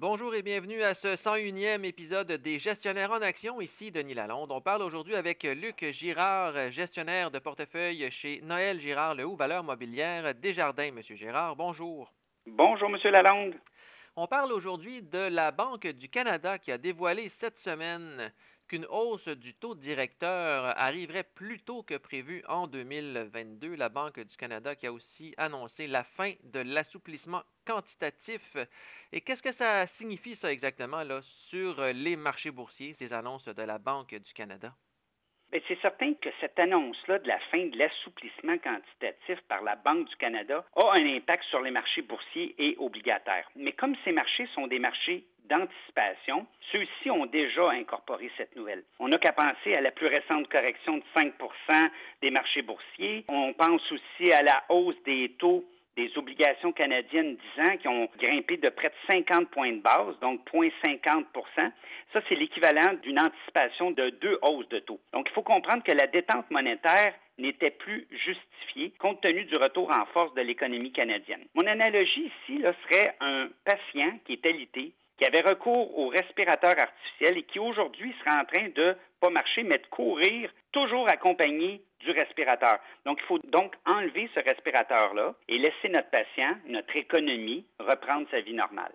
Bonjour et bienvenue à ce 101e épisode des Gestionnaires en Action. Ici Denis Lalonde. On parle aujourd'hui avec Luc Girard, gestionnaire de portefeuille chez Noël Girard, le Haut Valeur Mobilière Desjardins. Monsieur Girard, bonjour. Bonjour, Monsieur Lalonde. On parle aujourd'hui de la Banque du Canada qui a dévoilé cette semaine qu'une hausse du taux directeur arriverait plus tôt que prévu en 2022. La Banque du Canada qui a aussi annoncé la fin de l'assouplissement quantitatif. Et qu'est-ce que ça signifie ça exactement là sur les marchés boursiers, ces annonces de la Banque du Canada? Ben, c'est certain que cette annonce-là de la fin de l'assouplissement quantitatif par la Banque du Canada a un impact sur les marchés boursiers et obligataires. Mais comme ces marchés sont des marchés d'anticipation, ceux-ci ont déjà incorporé cette nouvelle. On n'a qu'à penser à la plus récente correction de 5% des marchés boursiers. On pense aussi à la hausse des taux des obligations canadiennes 10 ans qui ont grimpé de près de 50 points de base, donc 0,50 Ça, c'est l'équivalent d'une anticipation de deux hausses de taux. Donc, il faut comprendre que la détente monétaire n'était plus justifiée compte tenu du retour en force de l'économie canadienne. Mon analogie ici là, serait un patient qui est alité, qui avait recours au respirateur artificiel et qui aujourd'hui serait en train de pas marcher, mais de courir, toujours accompagné du respirateur. Donc, il faut donc enlever ce respirateur-là et laisser notre patient, notre économie, reprendre sa vie normale.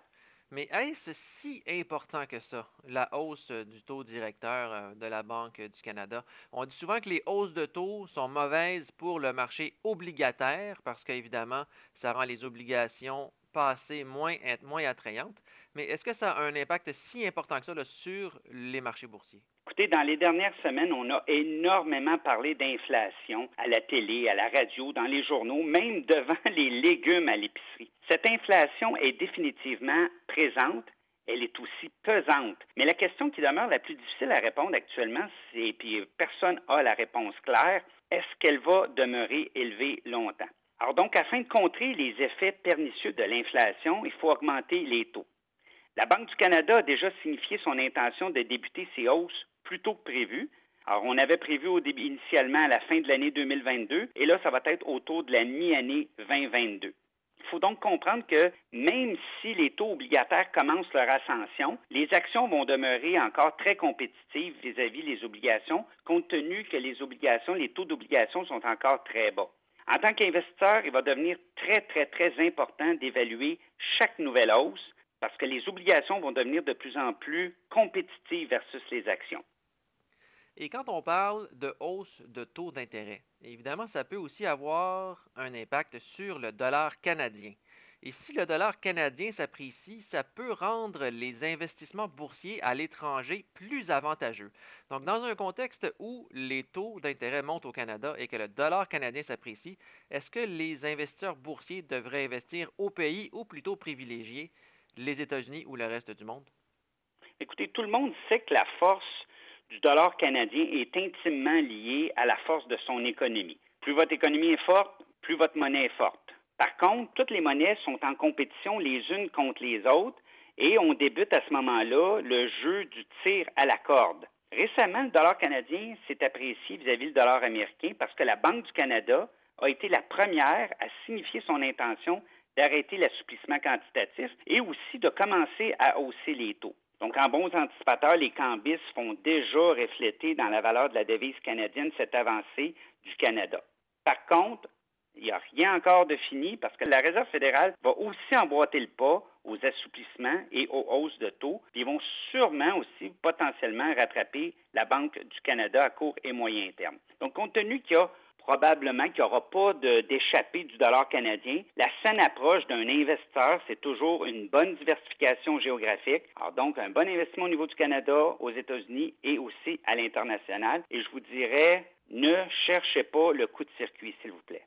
Mais est-ce si important que ça, la hausse du taux directeur euh, de la Banque du Canada? On dit souvent que les hausses de taux sont mauvaises pour le marché obligataire parce qu'évidemment, ça rend les obligations passées moins, moins attrayantes. Mais est-ce que ça a un impact si important que ça sur les marchés boursiers? Écoutez, dans les dernières semaines, on a énormément parlé d'inflation à la télé, à la radio, dans les journaux, même devant les légumes à l'épicerie. Cette inflation est définitivement présente. Elle est aussi pesante. Mais la question qui demeure la plus difficile à répondre actuellement, c'est, puis personne n'a la réponse claire, est-ce qu'elle va demeurer élevée longtemps? Alors donc, afin de contrer les effets pernicieux de l'inflation, il faut augmenter les taux. La Banque du Canada a déjà signifié son intention de débuter ses hausses plus tôt que prévu. Alors, on avait prévu initialement à la fin de l'année 2022, et là, ça va être autour de la mi-année 2022. Il faut donc comprendre que même si les taux obligataires commencent leur ascension, les actions vont demeurer encore très compétitives vis-à-vis des obligations, compte tenu que les obligations, les taux d'obligation sont encore très bas. En tant qu'investisseur, il va devenir très, très, très important d'évaluer chaque nouvelle hausse parce que les obligations vont devenir de plus en plus compétitives versus les actions. Et quand on parle de hausse de taux d'intérêt, évidemment, ça peut aussi avoir un impact sur le dollar canadien. Et si le dollar canadien s'apprécie, ça peut rendre les investissements boursiers à l'étranger plus avantageux. Donc, dans un contexte où les taux d'intérêt montent au Canada et que le dollar canadien s'apprécie, est-ce que les investisseurs boursiers devraient investir au pays ou plutôt privilégier les États-Unis ou le reste du monde? Écoutez, tout le monde sait que la force du dollar canadien est intimement liée à la force de son économie. Plus votre économie est forte, plus votre monnaie est forte. Par contre, toutes les monnaies sont en compétition les unes contre les autres et on débute à ce moment-là le jeu du tir à la corde. Récemment, le dollar canadien s'est apprécié vis-à-vis du dollar américain parce que la Banque du Canada a été la première à signifier son intention d'arrêter l'assouplissement quantitatif et aussi de commencer à hausser les taux. Donc, en bons anticipateurs, les cambis font déjà refléter dans la valeur de la devise canadienne cette avancée du Canada. Par contre, il n'y a rien encore de fini parce que la Réserve fédérale va aussi emboîter le pas aux assouplissements et aux hausses de taux. Ils vont sûrement aussi potentiellement rattraper la Banque du Canada à court et moyen terme. Donc, compte tenu qu'il y a probablement qu'il n'y aura pas d'échappée du dollar canadien. La saine approche d'un investisseur, c'est toujours une bonne diversification géographique. Alors donc, un bon investissement au niveau du Canada, aux États-Unis et aussi à l'international. Et je vous dirais, ne cherchez pas le coup de circuit, s'il vous plaît.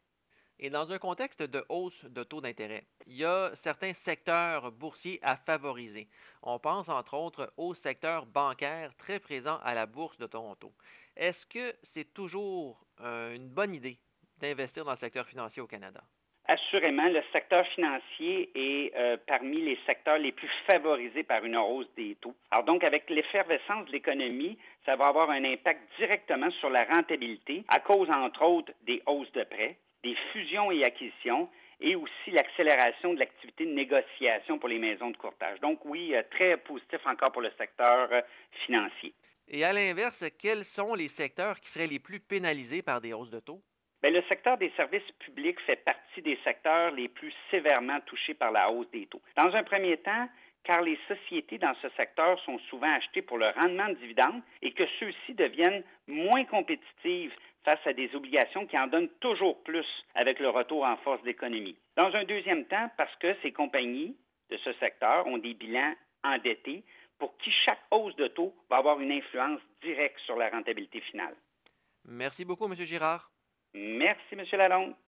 Et dans un contexte de hausse de taux d'intérêt, il y a certains secteurs boursiers à favoriser. On pense entre autres au secteur bancaire très présent à la bourse de Toronto. Est-ce que c'est toujours euh, une bonne idée d'investir dans le secteur financier au Canada? Assurément, le secteur financier est euh, parmi les secteurs les plus favorisés par une hausse des taux. Alors donc, avec l'effervescence de l'économie, ça va avoir un impact directement sur la rentabilité à cause, entre autres, des hausses de prêts, des fusions et acquisitions et aussi l'accélération de l'activité de négociation pour les maisons de courtage. Donc oui, euh, très positif encore pour le secteur financier. Et à l'inverse, quels sont les secteurs qui seraient les plus pénalisés par des hausses de taux? Bien, le secteur des services publics fait partie des secteurs les plus sévèrement touchés par la hausse des taux. Dans un premier temps, car les sociétés dans ce secteur sont souvent achetées pour le rendement de dividendes et que ceux-ci deviennent moins compétitives face à des obligations qui en donnent toujours plus avec le retour en force d'économie. Dans un deuxième temps, parce que ces compagnies de ce secteur ont des bilans endettés pour qui chaque hausse de taux va avoir une influence directe sur la rentabilité finale. Merci beaucoup, M. Girard. Merci, M. Lalonde.